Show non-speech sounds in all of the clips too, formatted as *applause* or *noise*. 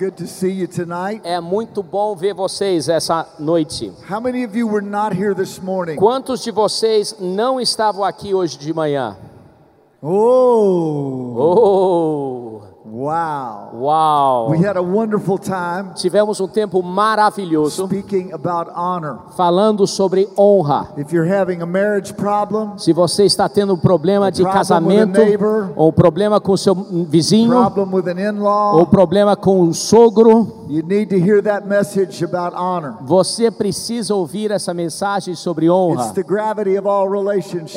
Good to see you tonight. É muito bom ver vocês essa noite. How many of you were not here this morning? Quantos de vocês não estavam aqui hoje de manhã? Oh, Oh, wow. uau! We had a wonderful time Tivemos um tempo maravilhoso speaking about honor. falando sobre honra. If you're having a marriage problem, Se você está tendo um problema de problem casamento, with a neighbor, ou um problema com seu vizinho, problem with an ou in-law, problema com o sogro, you need to hear that message about honor. você precisa ouvir essa mensagem sobre It's honra. the gravity of all É, o relationships.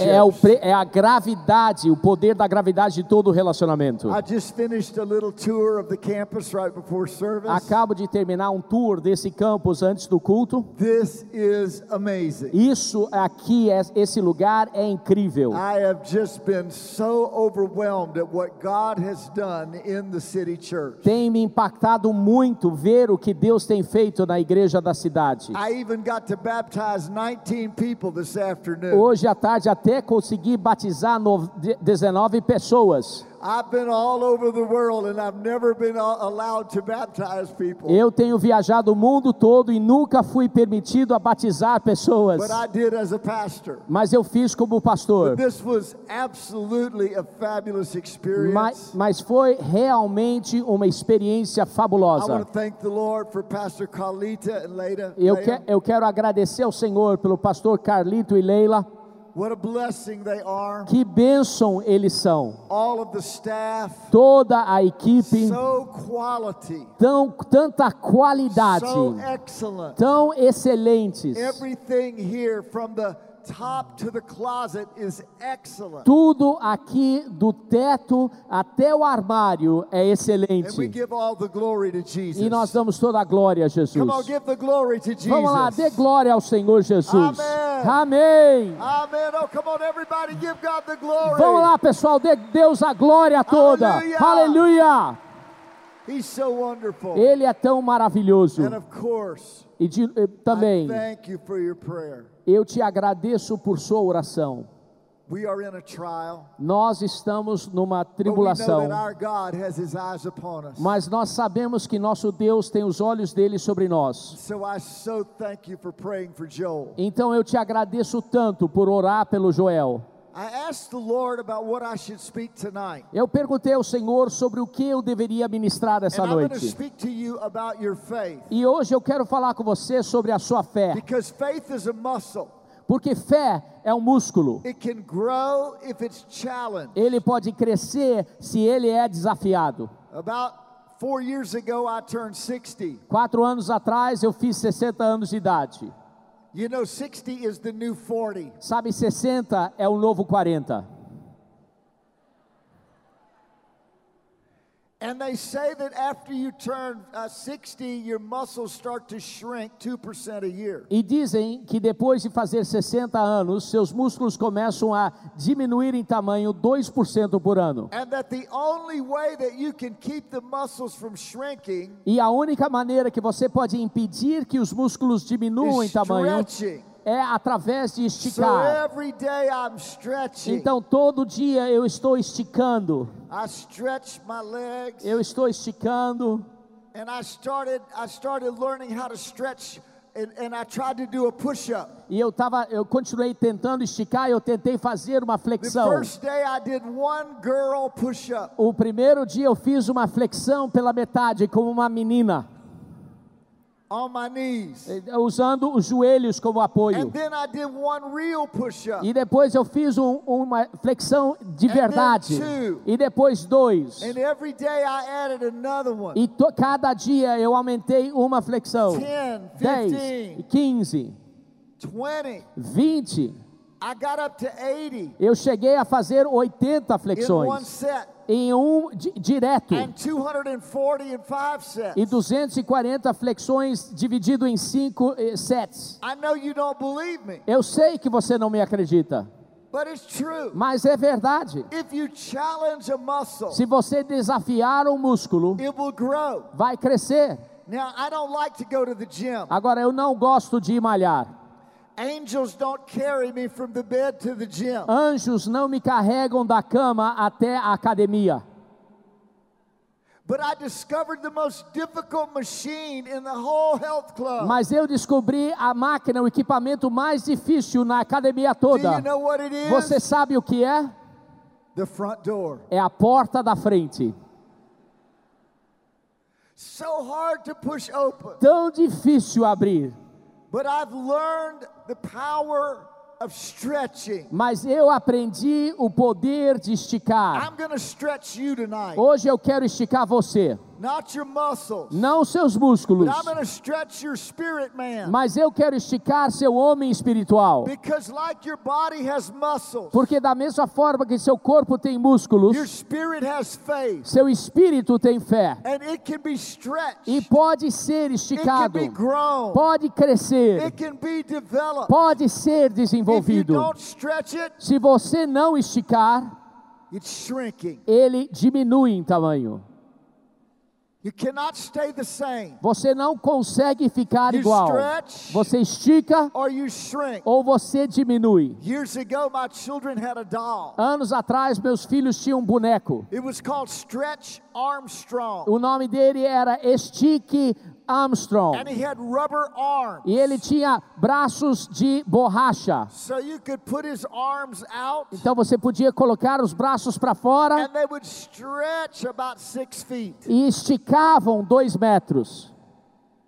é a gravidade, o poder da gravidade de todo relacionamento. I just finished a little tour of the campus right before service. Acabo de terminar um tour desse campus antes do culto. This is amazing. Isso aqui, é- esse lugar é incrível. I have just been so overwhelmed at what God has done in the city church. Tem me impactado muito ver o que Deus tem feito na igreja da cidade. I even got to baptize 19 people this afternoon. Hoje à tarde até consegui batizar no- de- 19 pessoas. I've been all over the world and I've never been a- allowed to baptize people. Eu tenho viajado o mundo todo e nunca fui permitido a batizar pessoas. But I did as a pastor. Mas eu fiz como pastor. This was absolutely a fabulous experience. Mas, mas foi realmente uma experiência I want fabulosa. to thank the Lord for Pastor Carlita and Leda. Eu, que, eu quero agradecer ao Senhor pelo pastor Carlito e Leila. What a blessing they are. Que bênção eles são. All of the staff. Toda a equipe, So quality. tão, tanta qualidade, So excellent. tão excelentes. Everything here from the top to the closet is excellent. Tudo aqui, do teto até o armário, é And we excelente. give all the glory to Jesus. E nós damos toda a glória a Jesus. Come on, give the glory to Jesus. Vamos lá, dê glória ao Senhor Jesus. Amém. Amém. Amen. Oh, come on, everybody, give God the glory. Vamos lá, pessoal, dê Deus a glória toda. Aleluia. Aleluia. He's so wonderful. Ele é tão maravilhoso. And of course, E de- eh, I também, thank you for your prayer. Eu te agradeço por sua oração. We are in a trial. Nós estamos numa tribulação, mas nós sabemos que nosso Deus tem os olhos dele sobre nós. Então eu te agradeço tanto por orar pelo Joel. I asked the Lord about what I should speak tonight. Eu perguntei ao Senhor sobre o que eu deveria ministrar essa noite. speak to you about your faith. E hoje eu quero falar com você sobre a sua fé, Because faith is a muscle. porque fé é um músculo. It can grow if it's challenged. Ele pode crescer se ele é desafiado. About four years ago, I turned 60. Quatro anos atrás eu fiz 60 anos de idade. You know, 60 is the new 40. Sabe, 60 é o novo 40. And they say that after you turn uh, 60, your muscles start to shrink 2% a year. E dizem que depois de fazer 60 anos, seus músculos começam a diminuir em tamanho 2% por ano. And that the only way that you can keep the muscles from shrinking E a única maneira que você pode impedir que os músculos diminuam em is tamanho stretching. É através de esticar. every day I'm stretching. Então todo dia eu estou esticando. I stretch my legs. Eu estou esticando. And I started I started learning how to stretch and, and I tried to do a push-up. E eu tava, eu continuei tentando esticar, eu tentei fazer uma flexão. first day I did one girl push-up. O primeiro dia eu fiz uma flexão pela metade como uma menina, on my knees. eh, usando os joelhos como apoio. And then I did one real push-up. E depois eu fiz um- uma flexão de verdade. E depois dois. And every day I added another one. E cada dia eu aumentei uma flexão. 10, 10, 15, 15, 20. 20. I got up to 80 Eu cheguei a fazer 80 in one flexões. Em um di- direto and 240 in five sets. e 240 flexões dividido em cinco eh, sets. I know you don't believe me, Eu sei que você não me acredita, but it's true. mas é verdade. Se você desafiar um músculo, it will grow. vai crescer. Now, I don't like to go to the gym. Agora, eu não gosto de malhar. Anjos não me carregam da cama até a academia. But I discovered the most difficult machine in the whole health club. Mas eu descobri a máquina, o equipamento mais difícil na academia Do you toda. know what it is? Você sabe o que é? The front door. É a porta da frente. So hard to push open. Tão difícil abrir. But I've learned the power of stretching. Mas eu aprendi o poder de esticar. I'm to stretch you tonight. Hoje eu quero esticar você. Not your muscles. Não seus músculos. But I'm going to stretch your spirit man. Mas eu quero esticar seu homem espiritual. Because like your body has muscles, Porque da mesma forma que seu corpo tem músculos, your spirit has faith. seu espírito tem fé. And it can be stretched. E pode ser It can esticado. be grown. Pode crescer. It can be developed. Pode ser If you desenvolvido. don't stretch it, Se você não esticar, ele diminui em tamanho. You cannot stay the same. Você não consegue ficar You igual. stretch Você estica or you shrink. ou você diminui. Years ago, my children had a doll. Anos atrás, meus filhos tinham um boneco. It was called Stretch Armstrong. O nome dele era Stick Armstrong. And he had rubber arms. E ele tinha braços de borracha. So you could put his arms out Então você podia colocar os braços para fora and they would stretch about six feet. e esticavam dois metros.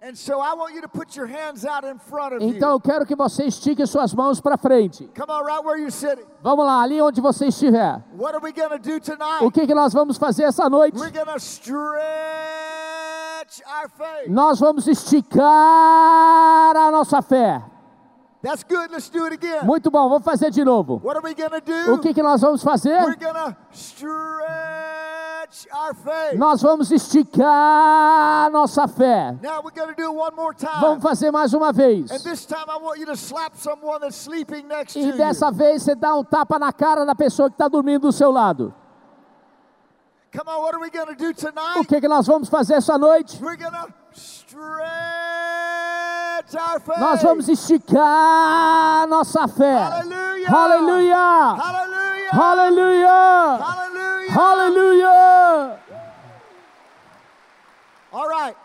And so I want you to put your hands out in front of Então eu quero que você estique suas mãos para frente. Come on, right where you're sitting. Vamos lá, ali onde você estiver. What are we going to do O tonight? que, que nós vamos fazer essa noite? We're to stretch. Nós vamos esticar a nossa fé. That's good. Let's do it again. Muito bom, vamos fazer de novo. What are we to do? O que, que nós vamos We're fazer? stretch our faith. Nós vamos esticar a nossa fé. Now we're to do it one more time. Vamos fazer mais uma vez. And this time I want you to slap someone that's sleeping next to E you. dessa vez você dá um tapa na cara da pessoa que está dormindo do seu lado. Come on, what are we going to do O tonight? que, que nós vamos fazer essa noite? We're going to stretch our faith. Nós vamos esticar nossa fé. Aleluia! Aleluia! Hallelujah. Aleluia! All right.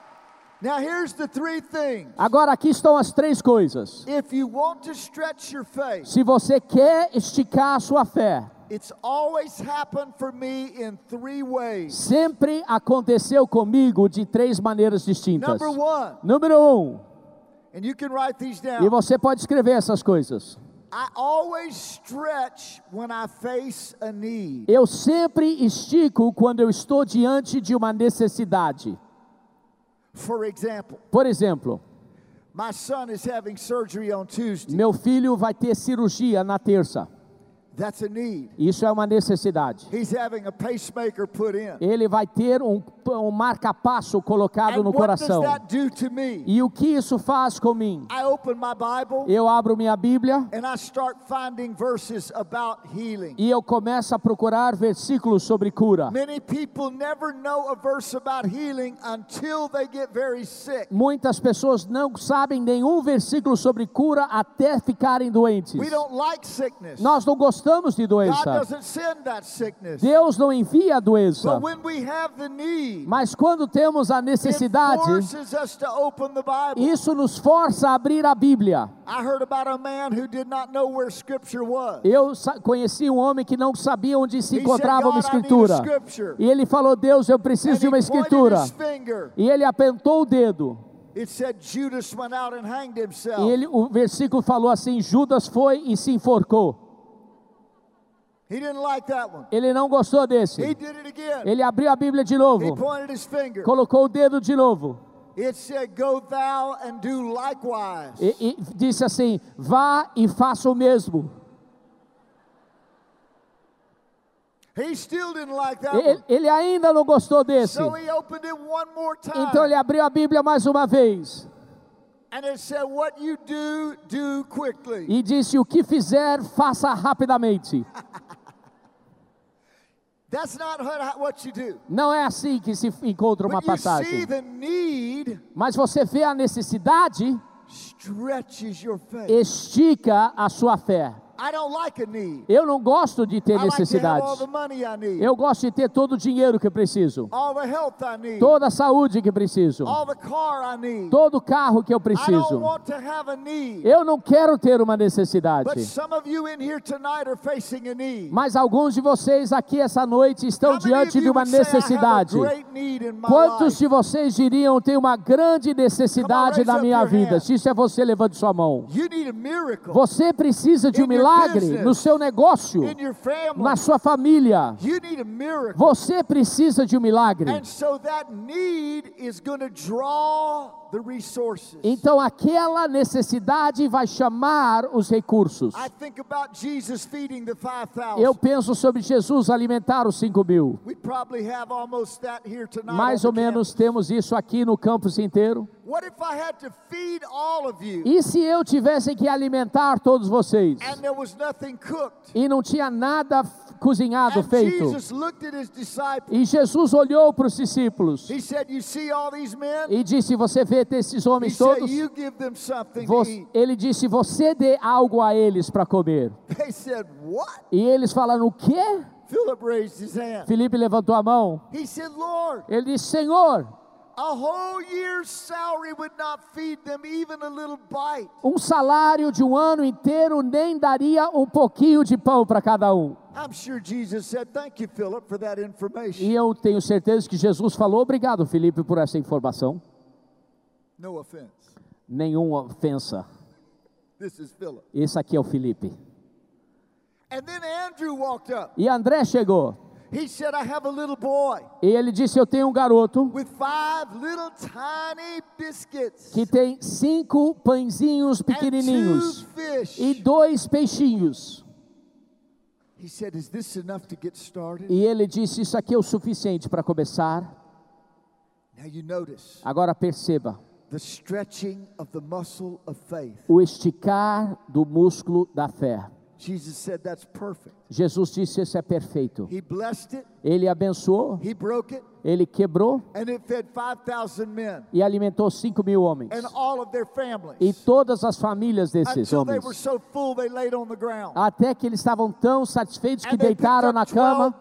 Now here's the three things. Agora aqui estão as três coisas. If you want to stretch your faith, Se você quer esticar a sua fé, it's always happened for me in three ways. sempre aconteceu comigo de três maneiras distintas. Number one, Número um, and you can write these e down. você pode escrever essas coisas. I always stretch when I face a need. Eu sempre estico quando eu estou diante de uma necessidade. For example, Por exemplo, my son is having surgery on Tuesday. meu filho vai ter cirurgia na terça. That's a need. Isso é uma necessidade. He's having a pacemaker put in. Ele vai ter um, um marca-passo colocado And no what does coração. that do to me? E o que isso faz comigo? I open my Bible Eu abro minha Bíblia and I start finding verses about healing. e eu começo a procurar versículos sobre cura. Muitas pessoas não sabem nenhum versículo sobre cura até ficarem doentes. We don't like sickness. Nós não gostamos de God doença. doesn't send that sickness. Deus não envia a doença. Mas quando temos a necessidade, isso nos força a abrir a Bíblia. Eu conheci um homem que não sabia onde se encontrava uma "God, I need a escritura. scripture." E ele falou: Deus, eu preciso de uma escritura. E ele apontou o dedo. E ele, o versículo falou assim: Judas foi e se enforcou. He didn't like that one. Ele não gostou He desse. did it again. Ele abriu a Bíblia de He novo, pointed his finger. colocou o dedo de novo It said, Go thou and do likewise. e, e disse assim: Vá e faça o mesmo. He still didn't like that Ele, ele ainda não gostou desse. So he opened it one more time. Então ele abriu a Bíblia mais uma vez And it said, What you do, do quickly. e disse: O que fizer, faça rapidamente. *laughs* That's not what you do. Não é assim que se encontra uma When you see passagem. the need, Mas você vê a necessidade, stretches your faith. estica a sua fé. Eu não gosto de ter necessidades. Eu gosto de ter todo o dinheiro que eu preciso, toda a saúde que preciso, todo o carro que eu preciso. Eu não quero ter uma necessidade. Mas alguns de vocês aqui essa noite estão diante de uma would say, "I have a necessidade. Quantos life?" de vocês diriam ter uma grande necessidade na minha vida? Se isso é você, levante sua mão. Você precisa de um your milagre no seu negócio, na sua família. Você precisa de um milagre. And so that need is going to draw. Então aquela necessidade vai chamar os recursos. I think about Jesus feeding the 5,000. Eu penso sobre Jesus alimentar os 5 mil. We probably have almost that here tonight. Mais ou menos temos isso aqui no campus inteiro. E se eu tivesse que alimentar todos vocês and there was nothing cooked? e não tinha nada cozinhado feito? E Jesus olhou para os discípulos e disse: Você vê esses homens todos? Ele disse: Você dê algo a eles para comer. *laughs* E eles falaram: O quê? Felipe levantou a mão. Ele disse: Senhor, a whole year's salary would not feed them even a little bite. um salário de um ano inteiro nem daria um pouquinho de pão para cada um. I'm sure Jesus said, Thank you, Philip, for that information. E eu tenho certeza que Jesus falou: Obrigado, Felipe, por essa informação. No offense. Nenhuma ofensa. This is Philip. Esse aqui é o Felipe. And then Andrew walked up. E André chegou. He said, I have a little boy E ele disse: Eu tenho um garoto with five little tiny biscuits que tem cinco pãezinhos and two pequenininhos fish. e dois peixinhos. He said, Is this enough to get started? E ele disse: Isso aqui é o suficiente para começar. Now you notice Agora perceba the stretching of the muscle of faith. o esticar do músculo da fé. Jesus said, That's perfect. Jesus disse: Isso é perfeito. He blessed it, Ele abençoou, he broke it, ele quebrou and it fed 5,000 men e alimentou cinco mil homens. E todas as famílias desses Until homens. so full. Até que eles estavam tão satisfeitos que And deitaram na 12 cama,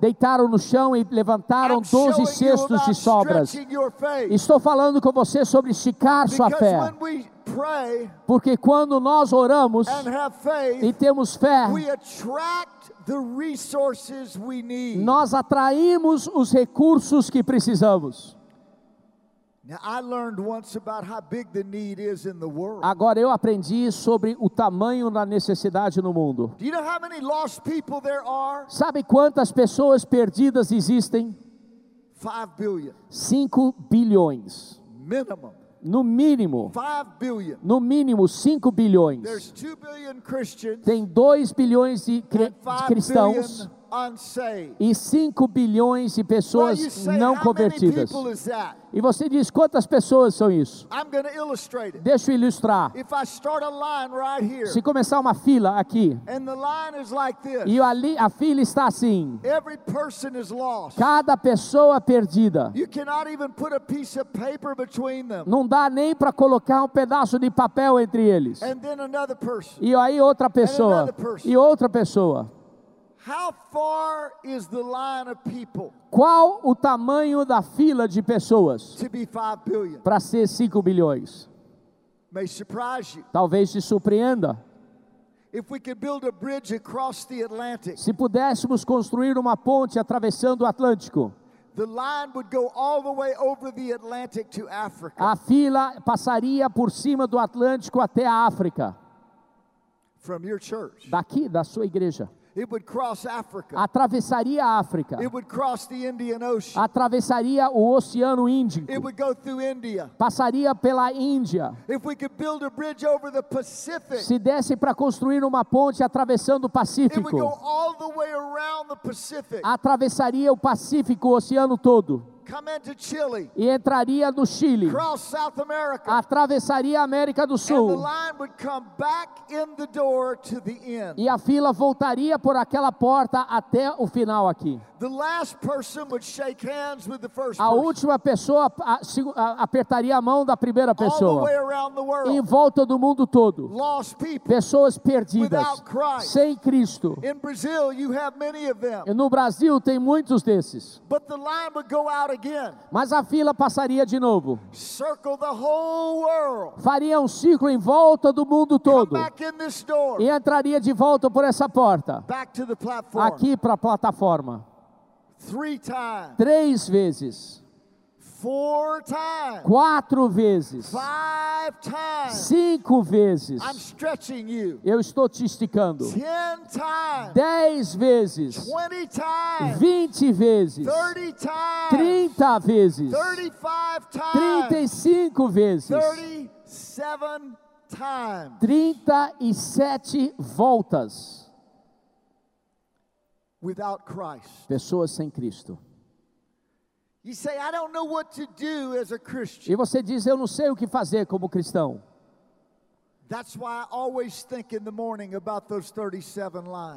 deitaram no chão e levantaram I'm showing 12 you cestos de sobras. faith. Estou falando com você sobre esticar sua fé. Porque quando nós oramos have e faith, temos fé, we attract the resources we need. nós atraímos os recursos que precisamos. Agora eu aprendi sobre o tamanho da necessidade no mundo. Do you know how many lost people there are? Sabe quantas pessoas perdidas existem? 5 billion. 5 bilhões. Minimum. No mínimo, 5 billion. no mínimo 5 bilhões. There's 2 billion Christians Tem 2 bilhões de, cri- and de 5 cristãos. E 5 bilhões de pessoas não convertidas. E você diz quantas pessoas são isso? Deixa eu ilustrar. A Se começar uma fila aqui and the line is like this, e ali a fila está assim, cada pessoa perdida. A. Não dá nem para colocar um pedaço de papel entre eles. And then another person. E aí outra pessoa e outra pessoa. Qual o tamanho da fila de pessoas to be 5 billion? para ser 5 bilhões? May surprise you. Talvez te surpreenda. If we could build a bridge across the Atlantic, Se pudéssemos construir uma ponte atravessando o Atlântico, the line would go all the way over the Atlantic to Africa. a fila passaria por cima do Atlântico até a África, From your church. daqui da sua igreja. It would cross Africa. atravessaria a África, It would cross the Indian Ocean. atravessaria o Oceano Índico, It would go through India. passaria pela Índia. If we could build a bridge over the Pacific, Se desse para construir uma ponte atravessando o it would Pacífico, go all the way around the Pacific, atravessaria o Pacífico, o oceano todo, Chile, e entraria no Chile, America, atravessaria a América do Sul, e a fila voltaria por aquela porta até o final aqui. The last person would shake hands with the first A última pessoa apertaria a mão da primeira pessoa, em volta do mundo todo. Pessoas perdidas, sem Cristo. In Brazil, you have many of them. E No Brasil tem muitos desses. But the line would go out again, Mas a fila passaria de novo. Faria um ciclo em volta do mundo todo. E entraria de volta por essa porta. back to the platform. Aqui para a plataforma. Three times, Três vezes. four times, Quatro vezes. five times. Cinco vezes. I'm stretching you. Eu estou te esticando. Ten times, Dez vezes. twenty times, Vinte vezes. thirty times, Trinta vezes. thirty-five Trinta e times, cinco vezes. thirty-seven times. Trinta e sete voltas. Without Christ. Pessoas sem Cristo. You say, I don't know what to do as a Christian. E você diz: Eu não sei o que fazer como cristão.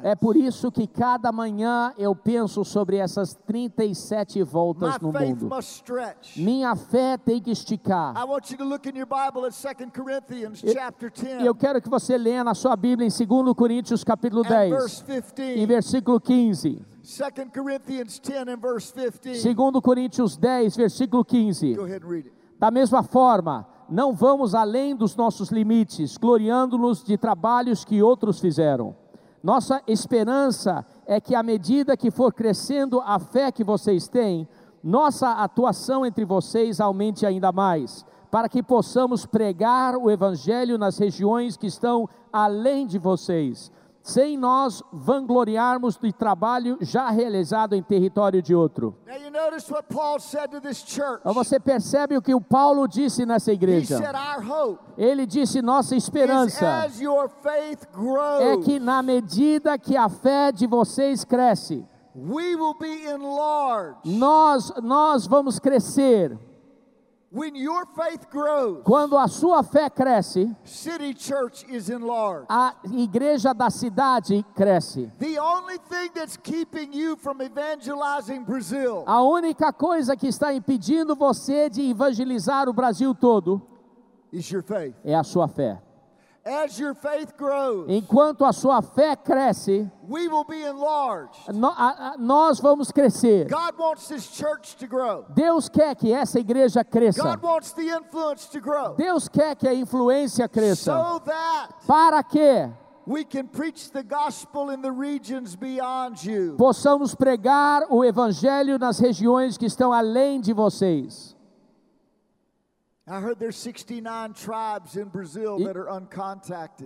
É por isso que cada manhã eu penso sobre essas 37 My voltas no faith mundo. must stretch. Minha fé tem que esticar. I want you to look in your Bible at 2 Corinthians E- chapter 10 E eu quero que você leia na sua Bíblia em 2 Coríntios capítulo and 10, verse em 15. versículo 15. 2 Corinthians 10 and verse 15. 2 Coríntios 10, versículo 15. Go ahead and read it. Da mesma forma, não vamos além dos nossos limites, gloriando-nos de trabalhos que outros fizeram. Nossa esperança é que, à medida que for crescendo a fé que vocês têm, nossa atuação entre vocês aumente ainda mais, para que possamos pregar o Evangelho nas regiões que estão além de vocês, sem nós vangloriarmos do trabalho já realizado em território de outro. Então você percebe o que o Paulo disse nessa igreja. Ele disse: nossa esperança é que na medida que a fé de vocês cresce, nós nós vamos crescer. When your faith grows, Quando a sua fé cresce, City Church is enlarged. a igreja da cidade cresce. The only thing that's keeping you from evangelizing Brazil A única coisa que está impedindo você de evangelizar o Brasil todo is your faith. é a sua fé. As your faith grows, Enquanto a sua fé cresce, we will be enlarged. no- a- a- nós vamos crescer. God wants this church to grow. Deus quer que essa igreja cresça. God wants the influence to grow. Deus quer que a influência cresça. So that Para que we can preach the gospel in the regions beyond you. possamos pregar o evangelho nas regiões que estão além de vocês. I heard there's 69 tribes in Brazil E- that are uncontacted.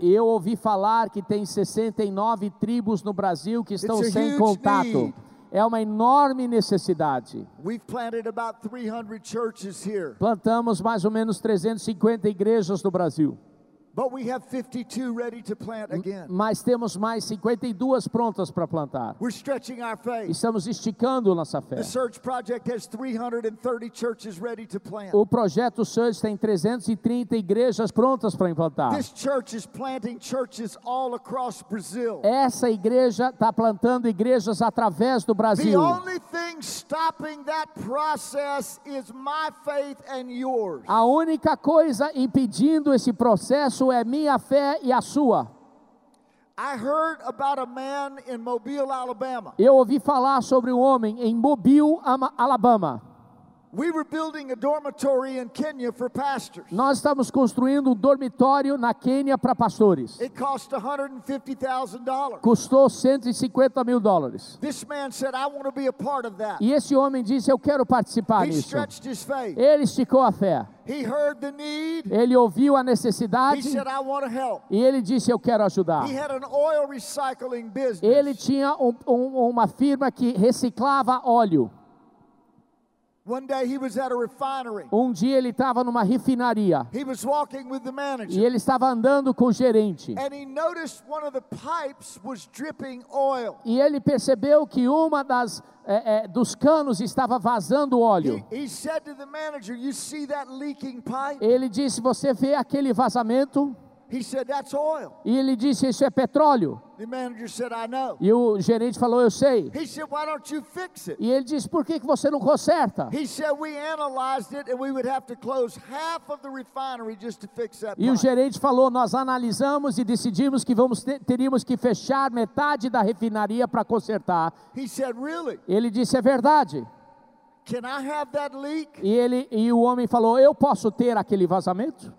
Eu ouvi falar que tem 69 tribos no Brasil que estão It's sem contato. need. É uma enorme necessidade. We've planted about 300 churches here, Plantamos mais ou menos 350 igrejas no Brasil, but we have 52 ready to plant again. mas temos mais 52 prontas para plantar. We're stretching our faith. Estamos esticando nossa fé. The Search Project has 330 churches ready to plant. O projeto Search tem 330 igrejas prontas para implantar. This church is planting churches all across Brazil. Essa igreja está plantando igrejas através do The Brasil. only thing stopping that process is my faith and yours. A única coisa impedindo esse processo é minha fé e a sua. I heard about a man in Mobile, Alabama, Eu ouvi falar sobre um homem em Mobile, Ama- Alabama, We were building a dormitory in Kenya for pastors. Nós estamos construindo um dormitório na Quênia para pastores. It cost $150,000. Custou 150 mil dólares. This man said, I want to be a part of that. E esse homem disse: Eu quero participar He disso. stretched his faith. Ele esticou a fé. He heard the need. Ele ouviu a He necessidade said, I want to help. e ele disse: Eu quero ajudar. He had an oil recycling business. Ele tinha um- um- uma firma que reciclava óleo. One day he was at a refinery. Um dia ele estava numa refinaria He was walking with the e manager. ele estava andando com o gerente. And he noticed one of the pipes was dripping oil. E ele percebeu que uma das é, é, dos canos estava vazando He, óleo. he said to the manager, You see that leaking pipe? Ele disse: Você vê aquele vazamento? He said, That's oil. E ele disse: Isso é petróleo. The manager said, I know. E o gerente falou: Eu sei. He said, Why don't you fix it? E ele disse: Por que, que você não conserta? E o gerente falou: Nós analisamos e decidimos que vamos ter, teríamos que fechar metade da refinaria para consertar. He said, Really? Ele disse: É verdade. Can I have that leak? E ele e o homem falou: Eu posso ter aquele vazamento?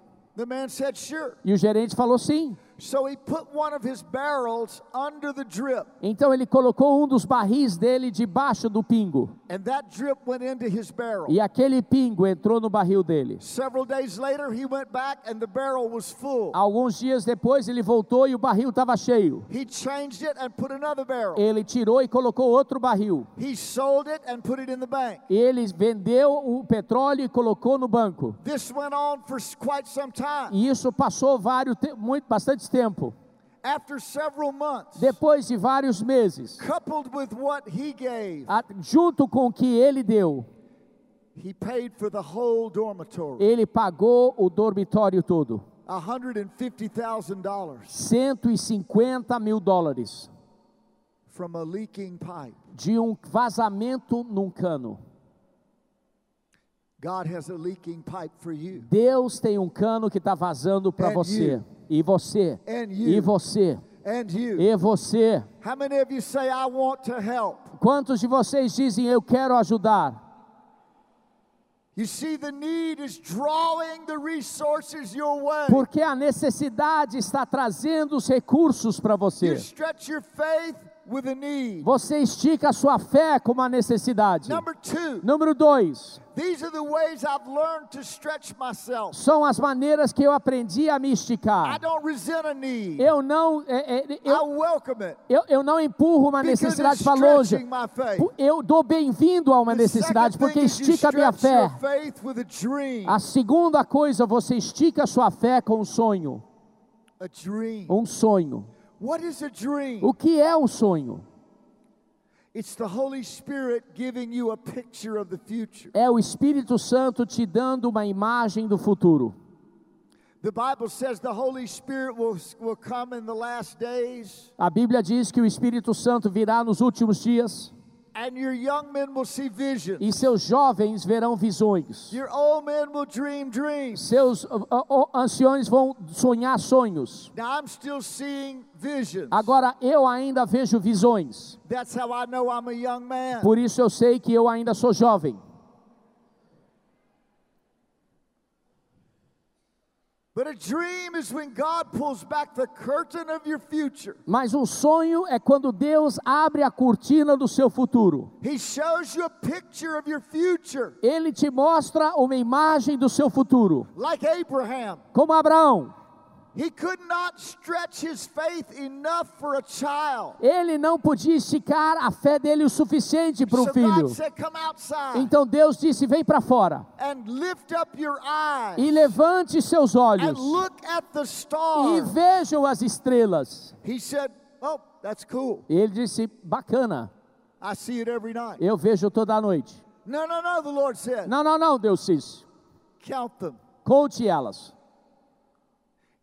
E o gerente falou: Sim. So he put one of his barrels under the drip, Então ele colocou um dos barris dele debaixo do pingo. and that drip went into his barrel. E aquele pingo entrou no barril dele. Several days later, he went back and the barrel was full. Alguns dias depois ele voltou e o barril estava cheio. He changed it and put another barrel. Ele tirou e colocou outro barril. He sold it and put it in the bank. Ele vendeu o petróleo e colocou no banco. This went on for s- quite some time. E isso passou vários muito bastante tempo. After several months, Depois de vários meses, coupled with what he gave, a- junto com o que ele deu, he paid for the whole dormitory. ele pagou o dormitório todo. $150,000 150 mil dólares from a leaking pipe. de um vazamento num cano. God has a leaking pipe for you. Deus tem um cano que está vazando para você. E você. And E você. E você. How many of you say, I want to help? Quantos de vocês dizem eu quero ajudar? You see, the need is drawing the resources your way. Porque a necessidade está trazendo os recursos para You você. stretch your faith. Você estica a sua fé com uma necessidade. Number two, Número dois, these are the ways I've learned to stretch myself. são as maneiras que eu aprendi a me I esticar. don't resent a need. Eu não, é, é, I eu, welcome it eu, eu não empurro uma necessidade para longe. Eu dou bem-vindo a uma necessidade porque estica a minha fé. a segunda coisa, você estica a sua fé com um sonho. A dream. Um sonho. What is a dream? O que é um sonho? It's the Holy Spirit giving you a picture of the future. É o Espírito Santo te dando uma imagem do futuro. The Bible says the Holy Spirit will, will come in the last days, A Bíblia diz que o Espírito Santo virá nos últimos dias and your young men will see visions. e seus jovens verão visões. Your old men will dream dreams. Seus ó, ó, anciões vão sonhar sonhos. Now I'm still seeing visions. Agora eu ainda vejo visões. That's how I know I'm a young man. Por isso eu sei que eu ainda sou jovem. But a dream is when God pulls back the curtain of your future. Mas um sonho é quando Deus abre a cortina do seu futuro. He shows you a picture of your future, Ele te mostra uma imagem do seu futuro. like Abraham. Como Abraão, ele não podia esticar a fé dele o suficiente para um So filho. God said, Come outside Então Deus disse: Vem para fora and lift up your eyes e levante seus and olhos look at the e vejam as estrelas. He said, Oh, that's cool. Ele disse: Bacana, I see it every night. eu vejo toda noite. No, no, no, the Lord said, Não, não, não, Deus disse: Count them. Conte elas. And he began to count.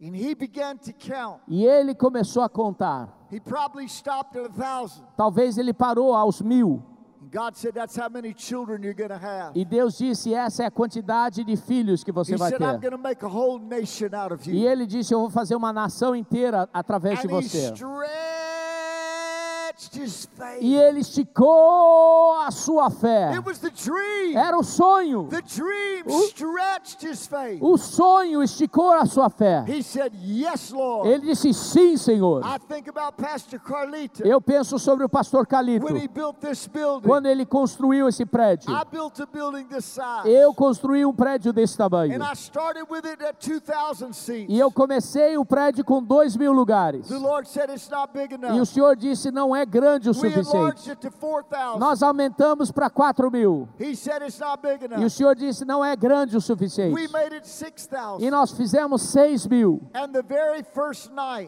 E ele começou a contar. He probably stopped at a thousand. Talvez ele parou aos mil. And God said, That's how many children you're going to have. E Deus disse: Essa é a quantidade de filhos que você He vai ter. going to make a whole nation out of E you. ele disse: Eu vou fazer uma nação inteira através de você. E ele esticou a sua fé. It was the dream. Era o sonho. O-. O sonho esticou a sua fé. He said, Yes, Lord. Ele disse: Sim, Senhor. Eu penso sobre o pastor building. Quando ele construiu esse prédio. Eu construí um prédio desse tamanho. And I started with it at 2,000 seats. E eu comecei o prédio com dois mil lugares. E o. Senhor disse: Não é grande o suficiente. it to 4,000. Nós aumentamos para quatro mil. E o. Senhor disse: Não é grande o suficiente. E 6,000. nós fizemos seis mil.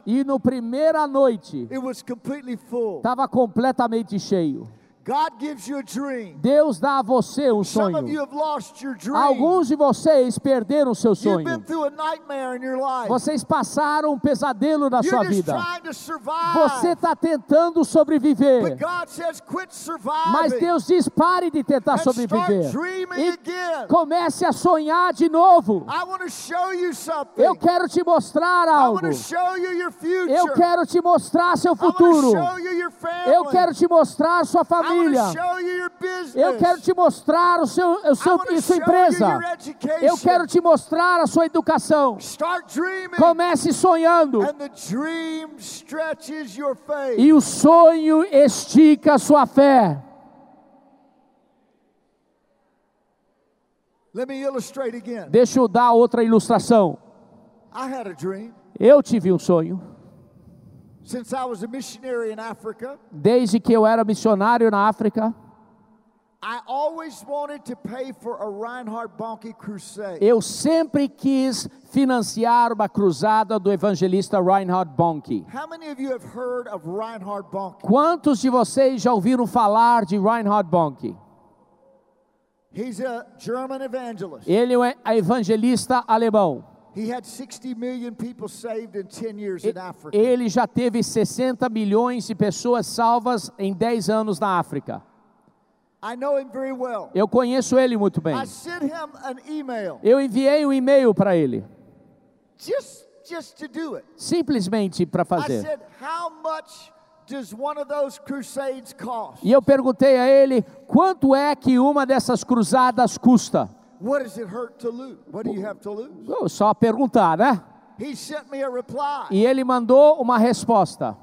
E no primeira noite estava completamente cheio. God gives you a dream. Deus dá a você um Some of you sonho. have lost your dream. Alguns de vocês perderam seu You've been sonho. through a nightmare in your life. Vocês passaram um pesadelo na sua vida. trying to survive. Você está tentando But sobreviver. God says, quit surviving. Mas Deus diz: pare de tentar sobreviver. dreaming E again. comece a sonhar de novo. I want to show you something. Eu quero te mostrar I algo. want to show you your future. Eu quero te mostrar seu I want futuro. to show you your family. Eu quero te mostrar sua want família. Eu quero te mostrar o seu, o seu, e sua empresa. Eu quero te mostrar a sua educação. Comece sonhando. E o sonho estica a sua fé. Deixa eu dar outra ilustração. A Eu tive um sonho. since I was a missionary in Africa. Desde que eu era missionário na África, I always wanted to pay for a Reinhard Bonnke crusade. eu sempre quis financiar uma cruzada do evangelista Reinhard Bonnke. How many of you have heard of Reinhard Bonnke? Quantos de vocês já ouviram falar de Reinhard Bonnke? He's a German evangelist. Ele é evangelista alemão. He had 60 million people saved in 10 years in Africa. Ele já teve 60 milhões de pessoas salvas em 10 anos na África. I know him very well. Eu conheço ele muito bem. I sent him an email Eu enviei um e-mail para ele, just just to do it. simplesmente para fazer. said, "How much does one of those crusades cost? E eu perguntei a ele quanto é que uma dessas cruzadas custa. What does it hurt to lose? What do you have to lose?" Só perguntar, né? He sent me a reply, E ele mandou uma resposta.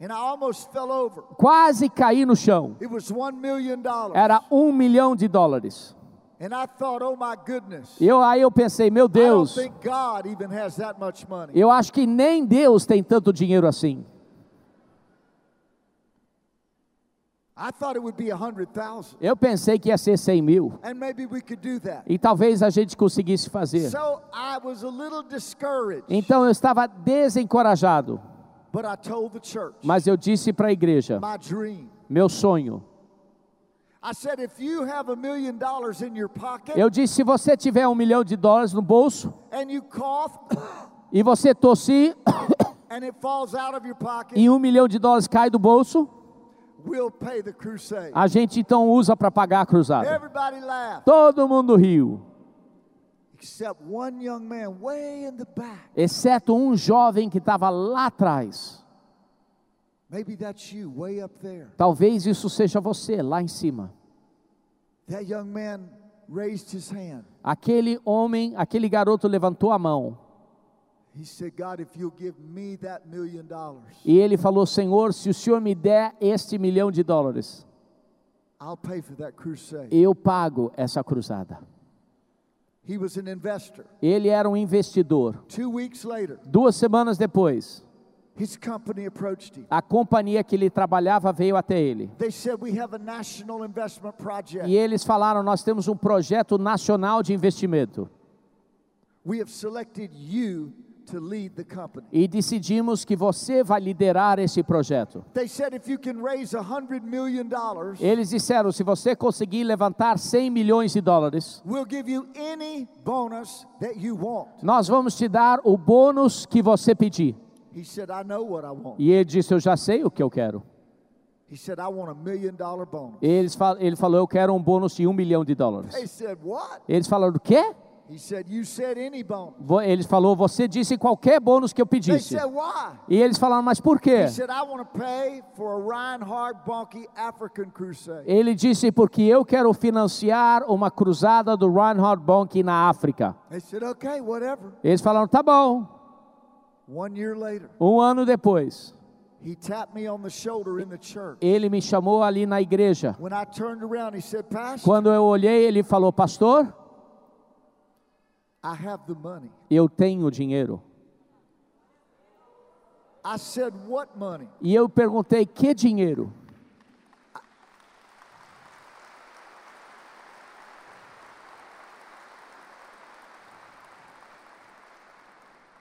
and I almost fell over. Quase caí no chão. It was one million dollars, Era um milhão de dólares. and I thought, "Oh my goodness." Eu, aí eu pensei, meu I don't Deus, think God even has that much money. eu acho que nem Deus tem tanto dinheiro assim. I thought it would be a hundred thousand, Eu pensei que ia ser 100 mil. and maybe we could do that. E talvez a gente conseguisse fazer. So I was a little discouraged, Então eu estava desencorajado. but I told the church Mas eu disse para a igreja, my dream. meu sonho. Eu disse, se você tiver um milhão de dólares no bolso and you cough *coughs* e você tossir *coughs* e um milhão de dólares cai do bolso, a gente então usa para pagar a cruzada. Todo mundo riu, exceto um jovem que estava lá atrás. Talvez isso seja você lá em cima. Aquele homem, aquele garoto levantou a mão e ele falou: Senhor, se o Senhor me der este milhão de dólares, I'll pay for that crusade. eu pago essa cruzada. He was an investor. Ele era um investidor. Two weeks later, Duas semanas depois, his company approached him. a companhia que ele trabalhava veio até ele. They said, We have a national investment project. E eles falaram: Nós temos um projeto nacional de investimento. We have selected you to lead the company. E decidimos que você vai liderar esse projeto. They said, If you can raise a hundred million dollars, Eles disseram: se você conseguir levantar 100 milhões de dólares, we'll give you any bonus that you want. nós vamos te dar o bônus que você pedir. He said, I know what I want. E ele disse: Eu já sei o que eu quero. He said, I want a million dollar bonus. Eles fal- ele falou: Eu quero um bônus de um milhão de dólares. They said, What? Eles falaram: O quê? He said, You said any bone. Vo- Ele falou, você disse qualquer bônus que eu pedisse. said, Why? E eles falaram, mas por quê? Ele disse, porque eu quero financiar uma cruzada do Reinhard Bonnke na África. Eles falaram, tá bom. One year later, Um ano depois, ele me chamou ali na igreja. Quando eu olhei, ele falou, pastor, I have the money. Eu tenho dinheiro. I said, What money? E eu perguntei, que dinheiro?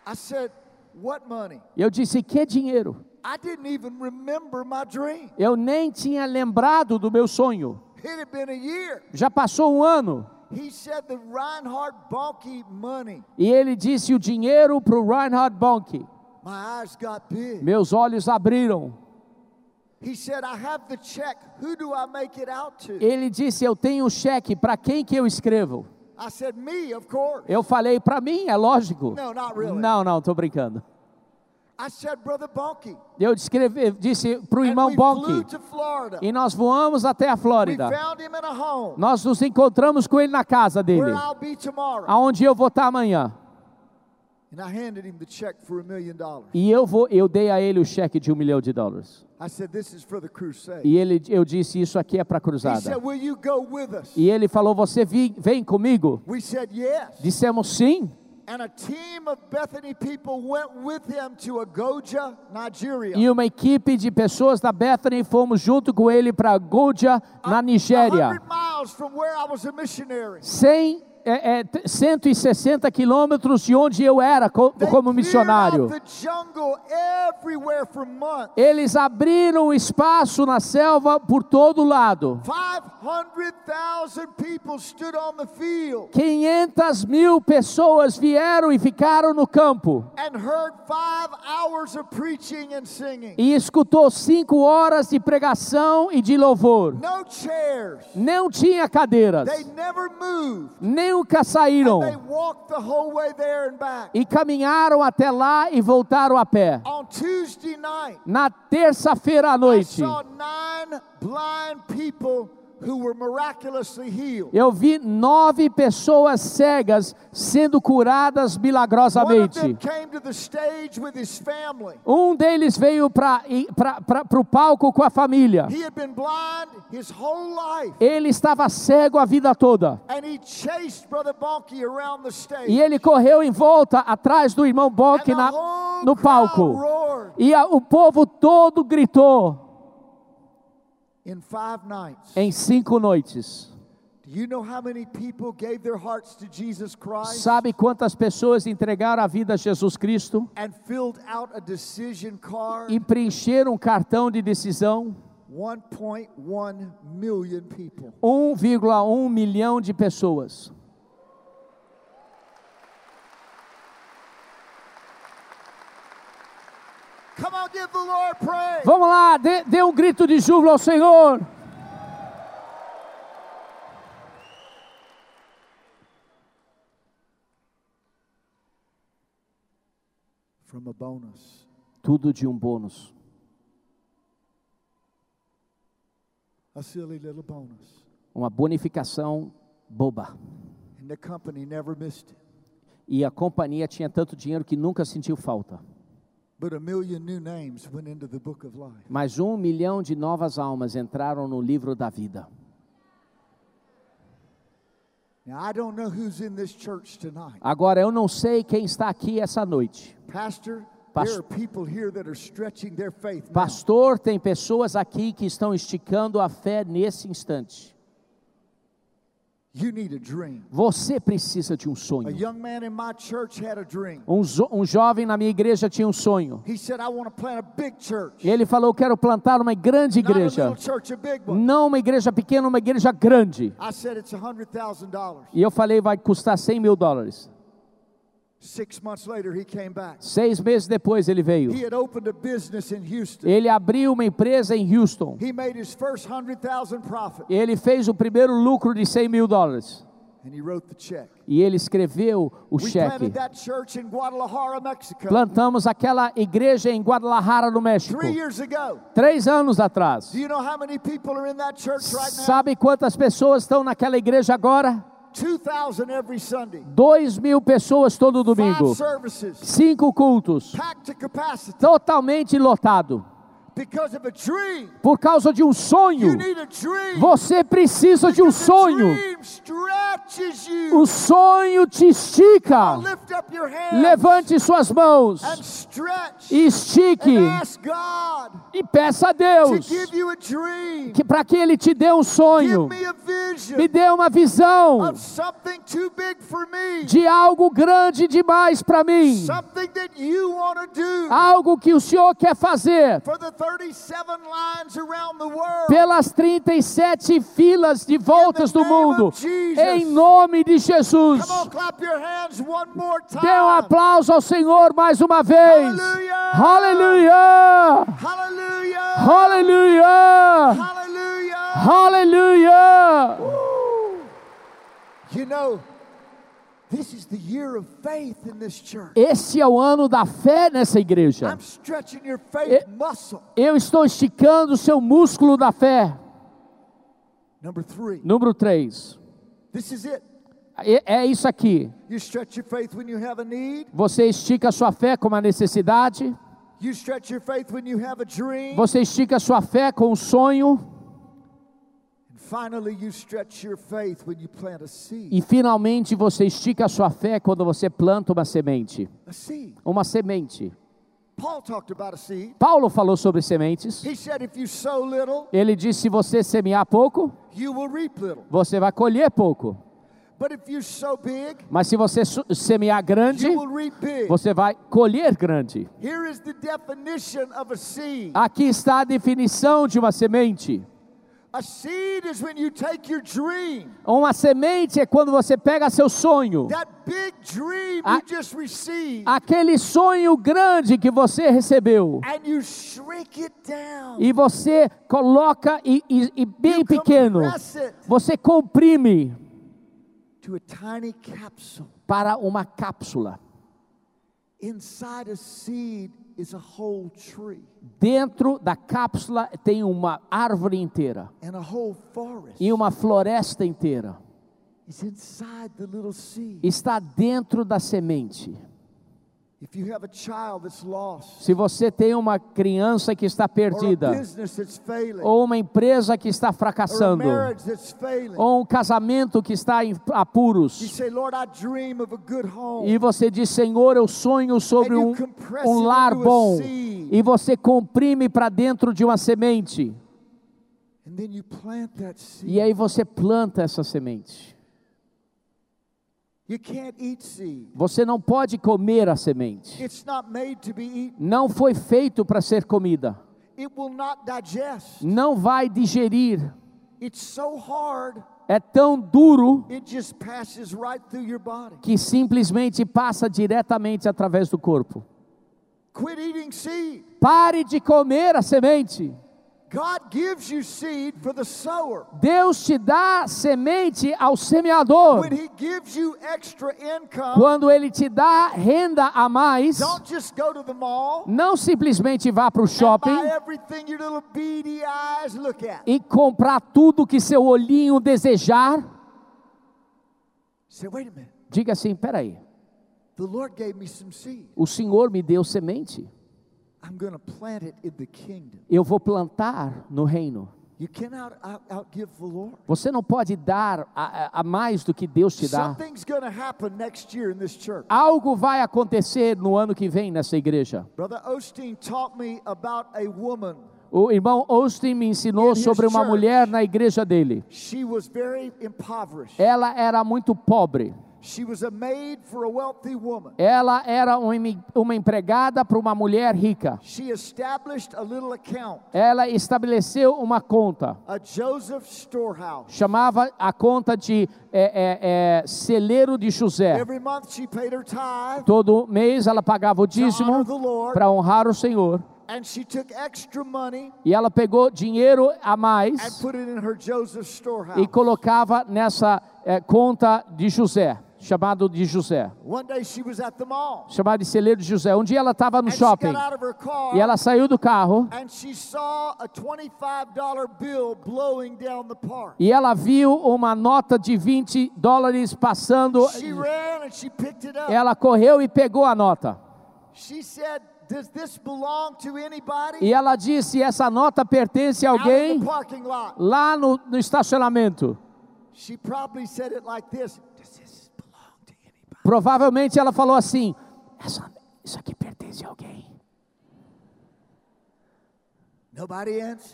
I said, What money? Eu disse, que dinheiro? I didn't even remember my dream. Eu nem tinha lembrado do meu sonho. It had been a year. Já passou um ano. He said the Reinhard Bonnke money. E ele disse o dinheiro para o Reinhard Bonnke. My eyes got big. Meus olhos abriram. He said, I have the check. Who do I make it out to? Ele disse, eu tenho um cheque, para quem que eu escrevo? I said, Me, of course. Eu falei, para mim, é lógico. No, not really. Não, não, estou brincando. I said, Brother Bonnke. Eu descrevi, disse para o irmão Florida. E nós voamos até a Flórida. Nós nos encontramos com ele na casa dele. Aonde eu vou estar amanhã. And I handed him the check for a million dollars. E eu vou, eu dei a ele o cheque de um milhão de dólares. I said, This is for the crusade. E ele, eu disse, isso aqui é para a He cruzada. said, Will you go with us? E ele falou, você vem comigo? We said, Yes. Dissemos sim. And a team of Bethany people went with him to Agoja, Nigeria. E uma equipe de pessoas da Bethany fomos junto com ele para Goja, na Nigéria. 100 miles from where I was a missionary. 100, é, é, t- 160 quilômetros de onde eu era co- como missionário. Eles abriram espaço na selva por todo lado. 500,000 people stood on the field 500 mil pessoas vieram e ficaram no campo. E escutou cinco horas de pregação e de louvor. Não tinha cadeiras. They never moved. Nunca saíram. E caminharam até lá e voltaram a pé. Na terça-feira à noite, eu vi nove pessoas cegas sendo curadas milagrosamente. Um deles veio para o palco com a família. Ele estava cego a vida toda. E ele correu em volta atrás do irmão Bonk na, no palco. E a- o povo todo gritou to Jesus Christ Sabe quantas pessoas entregaram a vida a Jesus Cristo and filled out a decision card? e preencheram um cartão de decisão? 1.1 million people. 1,1 milhão de pessoas. Come on, give the Lord praise. Vamos lá, dê, dê um grito de júbilo ao Senhor. From a bonus. Tudo de um bônus. A silly little bonus. Uma bonificação boba. And the company never missed it. E a companhia tinha tanto dinheiro que nunca sentiu falta. Mas um milhão de novas almas entraram no livro da vida. Now, I don't know who's in this church tonight. Agora, eu não sei quem está aqui essa noite. Pastor, Pas- there are people here that are stretching their faith now. Pastor, tem pessoas aqui que estão esticando a fé nesse instante. You need a dream. Você precisa de um A sonho. young man in my church had a dream. Um, zo- um jovem na minha igreja tinha um sonho. He said, I want to plant a big church. Ele falou: Quero plantar uma grande igreja. little church, a big one. Não uma igreja pequena, uma igreja grande. I said, it's $100,000. E eu falei: Vai custar 100 mil dólares. Six months later, he came back. Seis meses depois ele veio. He had opened a business in Houston. Ele abriu uma empresa em Houston. He made his first 100,000 profit. Ele fez o primeiro lucro de 100 mil dólares. And he wrote the check. E ele escreveu o We cheque. planted that church in Guadalajara, Mexico. Plantamos aquela igreja em Guadalajara, no México, Three years ago. três anos atrás. Do you know how many people are in that church right now? Sabe quantas pessoas estão naquela igreja agora? 2,000 every Sunday. Dois mil pessoas todo domingo. Cinco cultos. Totalmente lotado. Por causa de um sonho. Você precisa de um sonho. O sonho te estica. Levante suas mãos. e estique. e peça a Deus que para que Ele te dê um sonho, me dê uma visão de algo grande demais para mim, algo que o Senhor quer fazer for the 37 lines around the world. pelas 37 filas de voltas do mundo, em nome de Jesus. Come on, clap your hands one more time. Dê um aplauso ao Senhor mais uma vez. Hallelujah. Aleluia! Hallelujah. Aleluia! Hallelujah. Aleluia! You know, Esse é o ano da fé nessa igreja. I'm stretching your faith muscle. Eu estou esticando o seu músculo da fé. Number three, Número 3. this is it. É isso aqui. You stretch your faith when you have a need. Você estica a sua fé com uma necessidade. You stretch your faith when you have a dream. Você estica a sua fé com um sonho. And finally, you stretch your faith when you plant a seed. E finalmente você estica a sua fé quando você planta uma semente. Uma semente. Paul talked about a seed. Paulo falou sobre sementes. He said, if you sow little, Ele disse: se você semear pouco, você vai colher pouco. But if you sow big, Mas se você semear grande, você vai colher grande. Here is the definition of a seed. Aqui está a definição de uma semente. Uma semente é quando você pega seu sonho, that big dream A- you just received, aquele sonho grande que você recebeu, and you shrink it down. e você coloca e, e- e bem pequeno, você comprime to a tiny capsule. para uma cápsula. Inside a seed is a whole tree Dentro da cápsula tem uma árvore inteira and a whole forest. e uma floresta inteira. It's inside the little seed. Está dentro da semente. Se você tem uma criança que está perdida, ou uma empresa que está fracassando, ou um casamento que está em apuros, e você diz, Senhor, eu sonho sobre um, um lar bom, e você comprime para dentro de uma semente, e aí você planta essa semente. You can't eat seed. Você não pode comer a semente. It's not made to be eaten. Não foi feito para ser comida. It will not digest. Não vai digerir. É tão duro que simplesmente passa diretamente através do corpo. Pare de comer a semente. God gives you seed for the sower. Deus te dá semente ao semeador. When He gives you extra income, Quando Ele te dá renda a mais, don't just go to the mall não simplesmente vá para o and shopping buy everything your little beady eyes look at. e comprar tudo que seu olhinho desejar. Say, wait a minute. Diga assim: peraí, The Lord gave me some seed. o Senhor me deu semente. Eu vou plantar no reino. You cannot out, outgive the Lord. Você não pode dar a, a- mais do que Deus te dá. Something's going to happen next year in this church. Algo vai acontecer no ano que vem nessa igreja. Brother Osteen taught me about a woman. O irmão Austin me ensinou sobre uma mulher na igreja dele. She was very impoverished. Ela era muito pobre. She was a maid for a wealthy woman. Ela era uma empregada para uma mulher rica. She established a little account, Ela estabeleceu uma conta. a Joseph storehouse. Chamava a conta de é, é, é, celeiro de José. Every month she paid her tithe Todo mês ela pagava o dízimo para honrar o Senhor. and she took extra money e ela pegou dinheiro a and mais put it in her Joseph storehouse. e colocava nessa eh, conta de José, chamado de José, One day she was at the mall. chamado de celeiro de José. Um dia ela estava no And she shopping got out of her car e ela saiu do carro and she saw a $25 bill blowing down the park. e ela viu uma nota de 20 dólares passando. She ran and she picked it up. Ela correu e pegou a nota. She said, Does this belong to anybody? E ela disse: essa nota pertence a alguém lá no, no estacionamento. She probably said it like this Does? Provavelmente ela falou assim: "Essa- isso aqui pertence a alguém.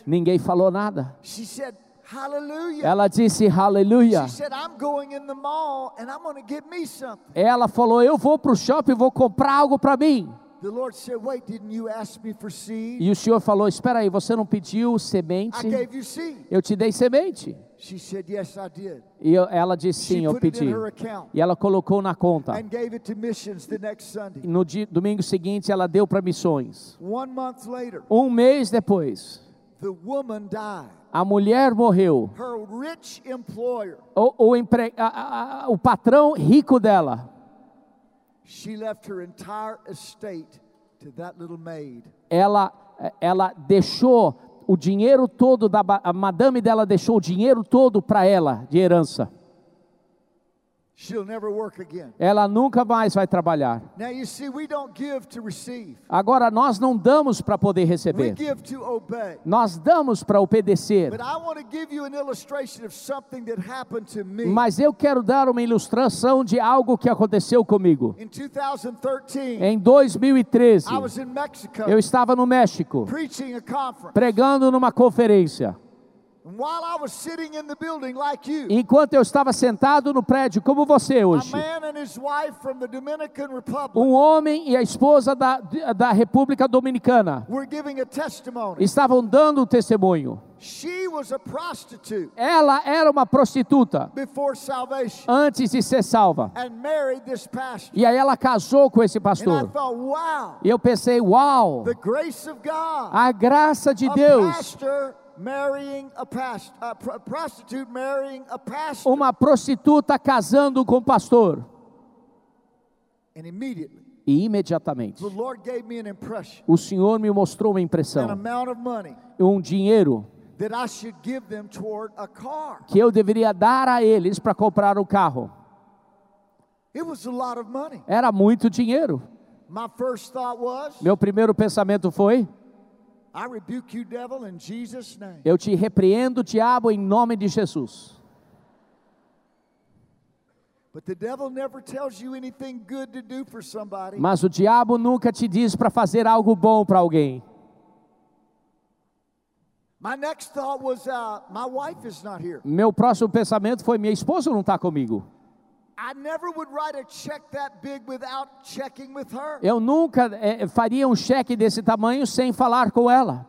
Ninguém falou nada. She said, Hallelujah. Ela disse aleluia. Ela falou: eu vou para o shopping, vou comprar algo para mim. The Lord said, Wait, didn't you ask me for seed? E o Senhor falou: espera aí, você não pediu I semente? gave you seed. Eu te dei semente. She said, Yes, I did. E ela disse: sim, eu pedi. E ela colocou na conta. and gave it to missions the next Sunday. No dia, domingo seguinte, ela deu para missões. One month later, Um mês depois, the woman died. a mulher morreu. Her rich employer, O, o, empre- a- a- a- o patrão rico dela, she left her entire estate to that little maid. ela, ela deixou o dinheiro todo da a madame dela deixou o dinheiro todo para ela de herança. She'll never work again. Ela nunca mais vai trabalhar. Now, you see, we don't give to receive, Agora nós não damos para poder we receber. give to obey. Nós damos para obedecer. But I want to give you an illustration of something that happened to me. Mas eu quero dar uma ilustração de algo que aconteceu comigo. In 2013, Em 2013, I was in Mexico eu estava no México preaching a conference. pregando numa conferência. Enquanto eu estava sentado no prédio, como você hoje, um homem e a esposa da, da República Dominicana estavam dando um testemunho. She was a prostitute Ela era uma prostituta before salvation antes de ser salva. and married this pastor. E aí ela casou com esse pastor. thought, wow, E eu pensei, uau, the grace of God. a graça de Deus. Pastor marrying a pastor, a pr- prostitute marrying a pastor. Uma prostituta casando com o pastor. And immediately, E imediatamente, the Lord gave me an impression, o Senhor me mostrou uma an impressão, amount of money um dinheiro that I should give them toward a car. que eu deveria dar a eles para comprar o carro. It was a lot of money. Era muito dinheiro. My first thought was, Meu primeiro pensamento foi: eu te repreendo, diabo, em nome de Jesus. But the devil never tells you anything good to do for somebody. Mas o diabo nunca te diz para fazer algo bom para alguém. My next thought was, my wife is not here. Meu próximo pensamento foi: minha esposa não está comigo. Eu nunca eh, faria um cheque desse tamanho sem falar com ela.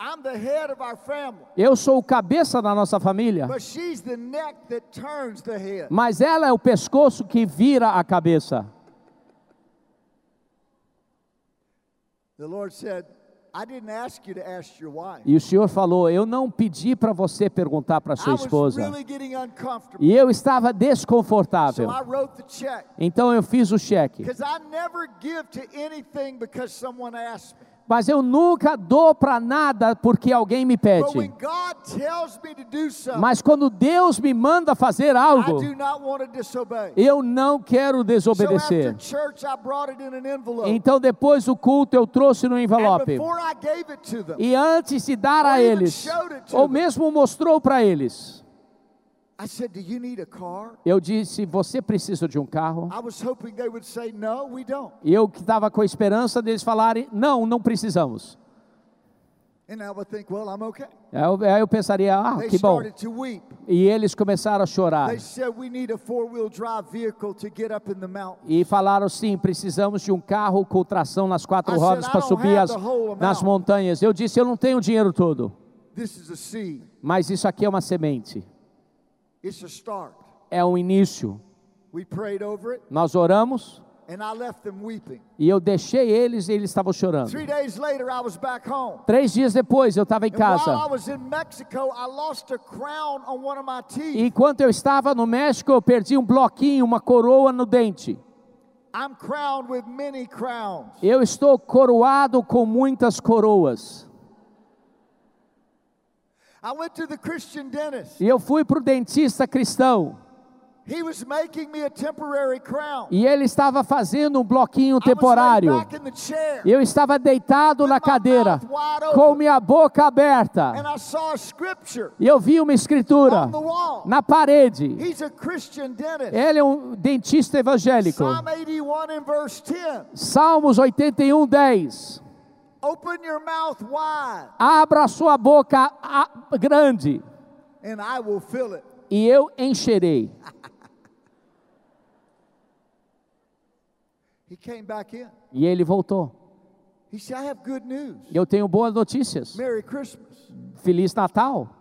I'm the head of our family, Eu sou o cabeça da nossa família, but she's the neck that turns the head. mas ela é o pescoço que vira a cabeça. The Lord said, E o Senhor falou: Eu não pedi para você perguntar para sua esposa. E eu estava desconfortável. Então eu fiz o cheque. Mas eu nunca dou para nada porque alguém me pede. Mas quando Deus me manda fazer algo, eu não quero desobedecer. Então depois do culto eu trouxe no envelope. E antes de dar a eles, ou mesmo mostrou para eles, eu disse: Você precisa de um carro? I was hoping they would say, No, we don't. E eu que estava com a esperança deles falarem: Não, não precisamos. And I would think, Well, I'm okay. Aí eu, aí eu pensaria: Ah, They que bom. started to weep. E eles começaram a chorar. They said, We need a four wheel drive vehicle to get up in the mountain. E falaram sim, precisamos de um carro com tração nas quatro rodas "I para subir as, the whole amount." nas montanhas. Eu disse, eu não tenho o dinheiro todo, This is a seed, mas isso aqui é uma semente. É um início. We prayed over it. Nós oramos, and I left them weeping. E eu deixei eles e eles estavam chorando. Three days later, I was back home. Três dias depois eu estava em casa. E enquanto eu estava no México, eu perdi um bloquinho, uma coroa no dente. I'm crowned with many crowns. Eu estou coroado com muitas coroas. I went to the Christian dentist. E eu fui para o dentista cristão. He was making me a temporary crown. E ele estava fazendo um bloquinho temporário. back in the chair, eu estava deitado na cadeira, com minha boca aberta. and I saw a scripture E eu vi uma escritura on the wall. na parede. He's a Christian dentist. Ele é um dentista evangélico. Psalm 81 and verse 10. Salmos 81, 10. Open your mouth wide, Abra sua boca grande, and I will fill it. e eu encherei. *laughs* He came back in. E ele voltou. He said, I have good news. Eu tenho boas notícias. Merry Christmas. Feliz Natal. I said, What good news?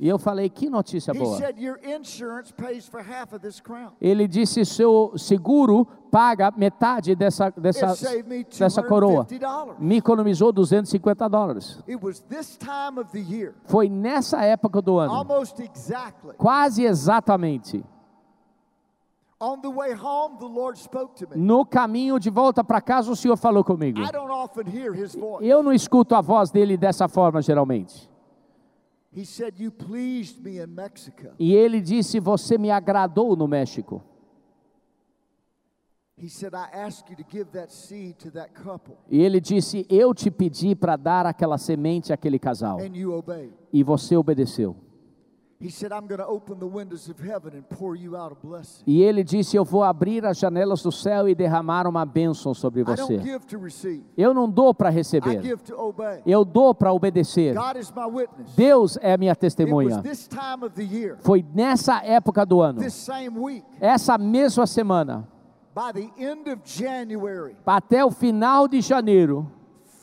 E eu falei, que notícia He boa. said, Your insurance pays for half of this crown. Ele disse, seu seguro paga metade dessa, dessa, dessa coroa. $250. Me economizou 250 dólares. It was this time of the year, Foi nessa época do ano, almost exactly. quase exatamente. On the way home, the Lord spoke to me. No caminho de volta para casa, o Senhor falou comigo. Eu não escuto a voz dele dessa forma, geralmente. He said, You pleased me in Mexico. E ele disse: Você me agradou no México. He said, I asked you to give that seed to that couple, E ele disse: Eu te pedi para dar aquela semente àquele casal. and you obeyed. E você obedeceu. E ele disse: Eu vou abrir as janelas do céu e derramar uma bênção sobre você. Eu não dou para receber, eu dou para obedecer. Deus é minha testemunha. Foi nessa época do ano, essa mesma semana, by the end of January, até o final de janeiro,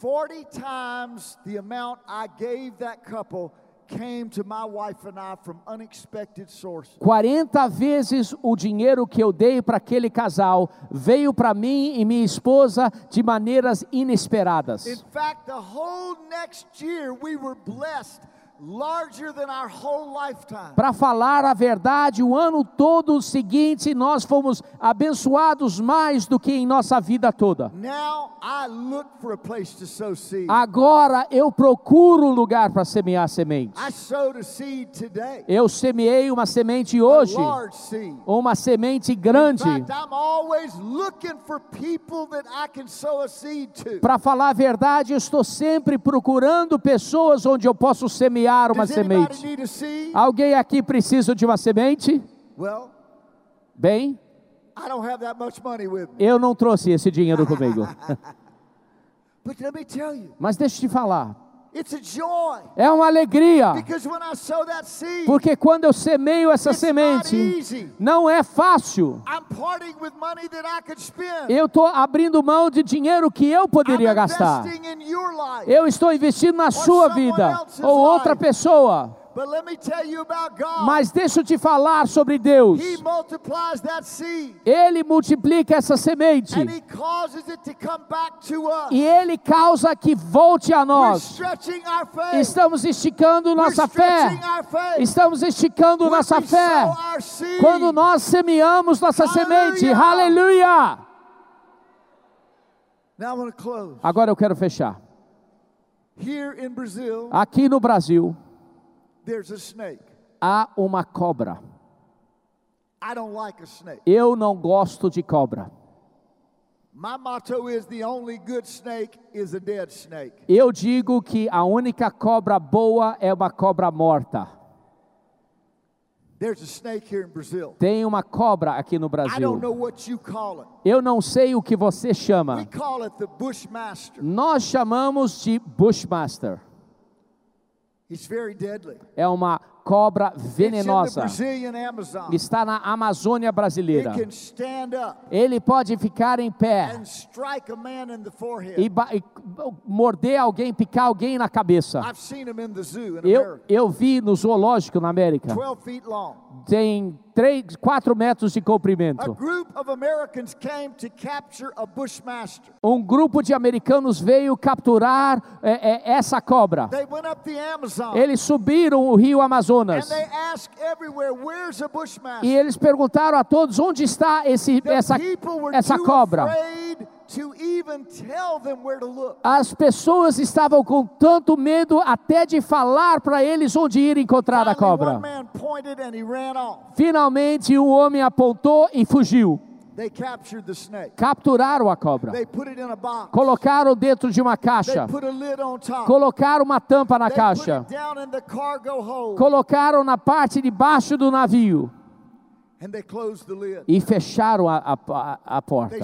40 times the amount I gave that couple came to my wife and I from unexpected sources. 40 vezes o dinheiro que eu dei para aquele casal veio para mim e minha esposa de maneiras In inesperadas. fact, the whole next year we were blessed larger than our whole lifetime. Para falar a verdade, o ano todo seguinte nós fomos abençoados mais do que em nossa vida toda. Now I look for a place to sow seed. Agora eu procuro um lugar para semear semente. I sowed a seed today, Eu semeei uma semente hoje, uma semente grande. fact, I'm always looking for people that I can sow a seed to. Para falar a verdade, eu estou sempre procurando pessoas onde eu posso semear uma Does anybody semente. Alguém aqui precisa de uma semente? Bem, eu não trouxe esse dinheiro comigo. *laughs* Mas deixa eu te falar. É uma alegria, porque quando eu semeio essa semente, não é fácil. Eu estou abrindo mão de dinheiro que eu poderia gastar. Eu estou investindo na sua vida ou outra pessoa. But let me tell you about God. Mas deixa eu te falar sobre Deus. Ele multiplica essa semente and He causes it to come back to us. e ele causa que volte a nós. stretching our faith. Estamos esticando nossa fé. stretching our faith. Estamos esticando When nossa we fé. sow our seed, Quando nós semeamos nossa semente. Aleluia! Now I want to close. Agora eu quero fechar. Here in Brazil, Aqui no Brasil. Há uma cobra. I don't like a snake. Eu não gosto de cobra. Eu digo que a única cobra boa é uma cobra morta. There's a snake here in Brazil. Tem uma cobra aqui no I Brasil. don't know what you call it. Eu não sei o que você We chama. call it the bushmaster. Nós chamamos de Bushmaster. É uma cobra venenosa. Está na Amazônia brasileira. Ele pode ficar em pé e, e morder alguém, picar alguém na cabeça. I've seen him in the zoo in Eu, America. eu vi no zoológico na América. 12 feet long. Tem 3, 4 metros de comprimento. Um grupo de americanos veio capturar é, é, essa cobra. Eles subiram o rio Amazonas e eles perguntaram a todos onde está esse, essa, essa cobra. Afraid to even tell them where to look. As pessoas estavam com tanto medo até de falar para eles onde ir encontrar a cobra. man pointed and he ran off. Finalmente, um homem apontou e fugiu. They captured the snake. Capturaram a cobra. They put it in a box. Colocaram dentro de uma They caixa. put a lid on top. Colocaram uma tampa na They put caixa. it down in the cargo hold. Colocaram na parte de baixo do navio. And they closed the lid. E fecharam a, a- a- porta.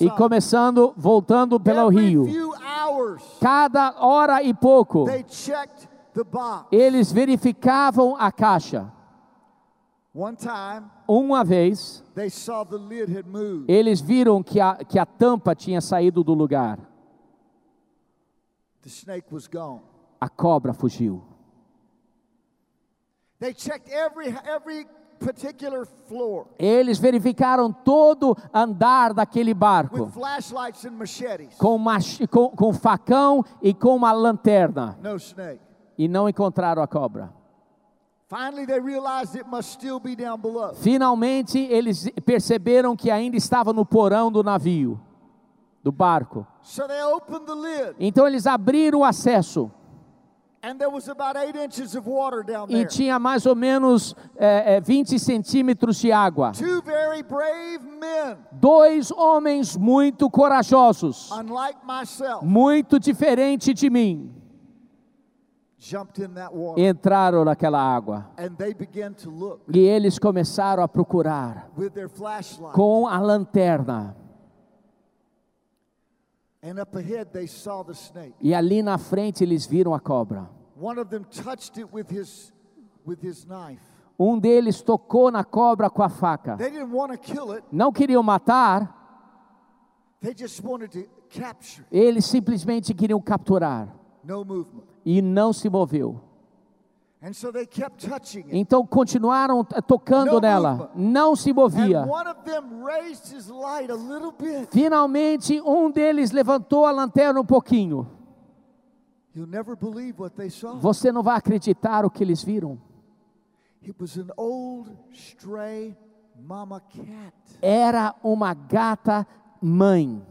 E começando, voltando pelo rio. Cada hora e pouco, eles verificavam a caixa. Uma vez, they saw the lid had moved. eles viram que a, que a tampa tinha saído do lugar. A cobra fugiu. They checked every every Eles verificaram todo andar daquele barco com, com, com facão e com uma lanterna e não encontraram a cobra. Finally, they realized it must still be down below. Finalmente eles perceberam que ainda estava no porão do navio, do barco. So they opened the lid, Então eles abriram o acesso e there. tinha mais ou menos é, é, 20 centímetros de água. Two very brave men, Dois homens muito corajosos, unlike myself, muito diferente de mim, jumped in that water, entraram naquela água. and they began to look E eles começaram a procurar com a lanterna. And up ahead, they saw the snake. E ali na frente eles viram a cobra. One of them touched it with his with his knife. Um deles tocou na cobra com a faca. Não queriam matar, They just wanted to capture. it. eles simplesmente queriam capturar. No movement. E não se moveu. And so they kept touching it. Então continuaram t- tocando nela. Não se movia. Finalmente, um deles levantou a lanterna um pouquinho. Você não vai acreditar o que eles viram. Era uma gata mãe.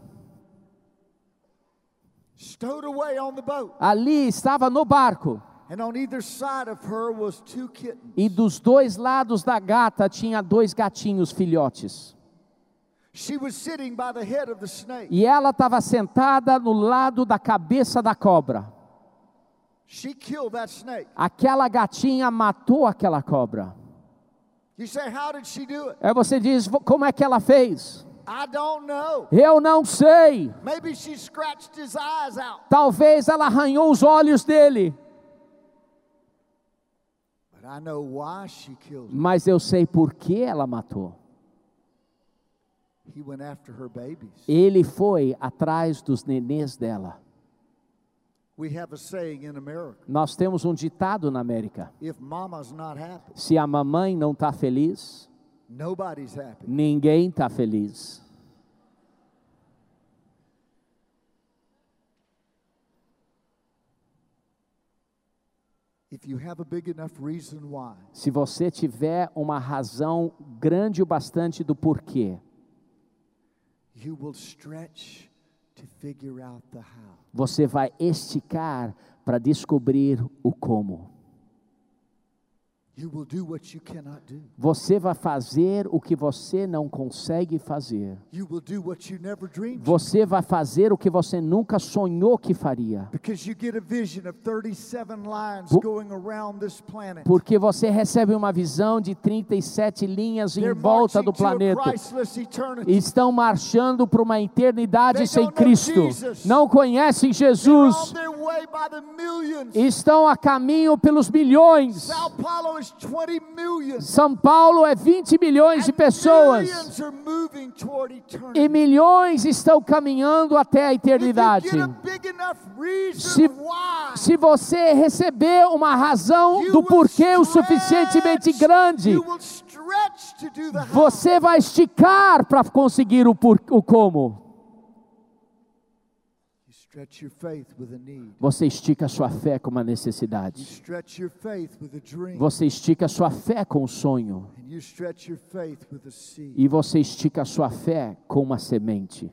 Ali estava no barco. And on either side of her was two kittens. E dos dois lados da gata tinha dois gatinhos filhotes. She was sitting by the head of the snake. E ela estava sentada no lado da cabeça da cobra. She killed that snake. Aquela gatinha matou aquela cobra. You say, How did she do it? Aí você diz: "Vo- como é que ela fez? I don't know. Eu não sei. Maybe she scratched his eyes out. Talvez ela arranhou os olhos dele. Mas eu sei por que ela matou. He went after her babies. Ele foi atrás dos nenês dela. We have a saying in America Nós temos um ditado na América: if mama's not happy, se a mamãe não está feliz, nobody's happy. ninguém está feliz. If you have a big enough reason why, Se você tiver uma razão grande o bastante do porquê, você vai esticar para descobrir o como. You will do what you cannot do. Você vai fazer o que você não consegue fazer. Você vai fazer o que você nunca sonhou que faria. Because you get a vision of 37 lines Por- going around this planet. Porque você recebe uma visão de 37 linhas em volta do planeta. Estão marchando para uma eternidade sem Cristo. Não conhecem Jesus. Estão a caminho pelos milhões. Sao Paulo is 20 million. São Paulo é 20 milhões de pessoas. E milhões estão caminhando até a eternidade. Se- Se você receber uma razão do porquê o suficientemente grande. Você vai esticar para conseguir o, por, o como. You stretch your faith with a need. Você estica a sua fé com uma necessidade. Você estica a sua fé com um sonho. E você estica a sua fé com uma semente.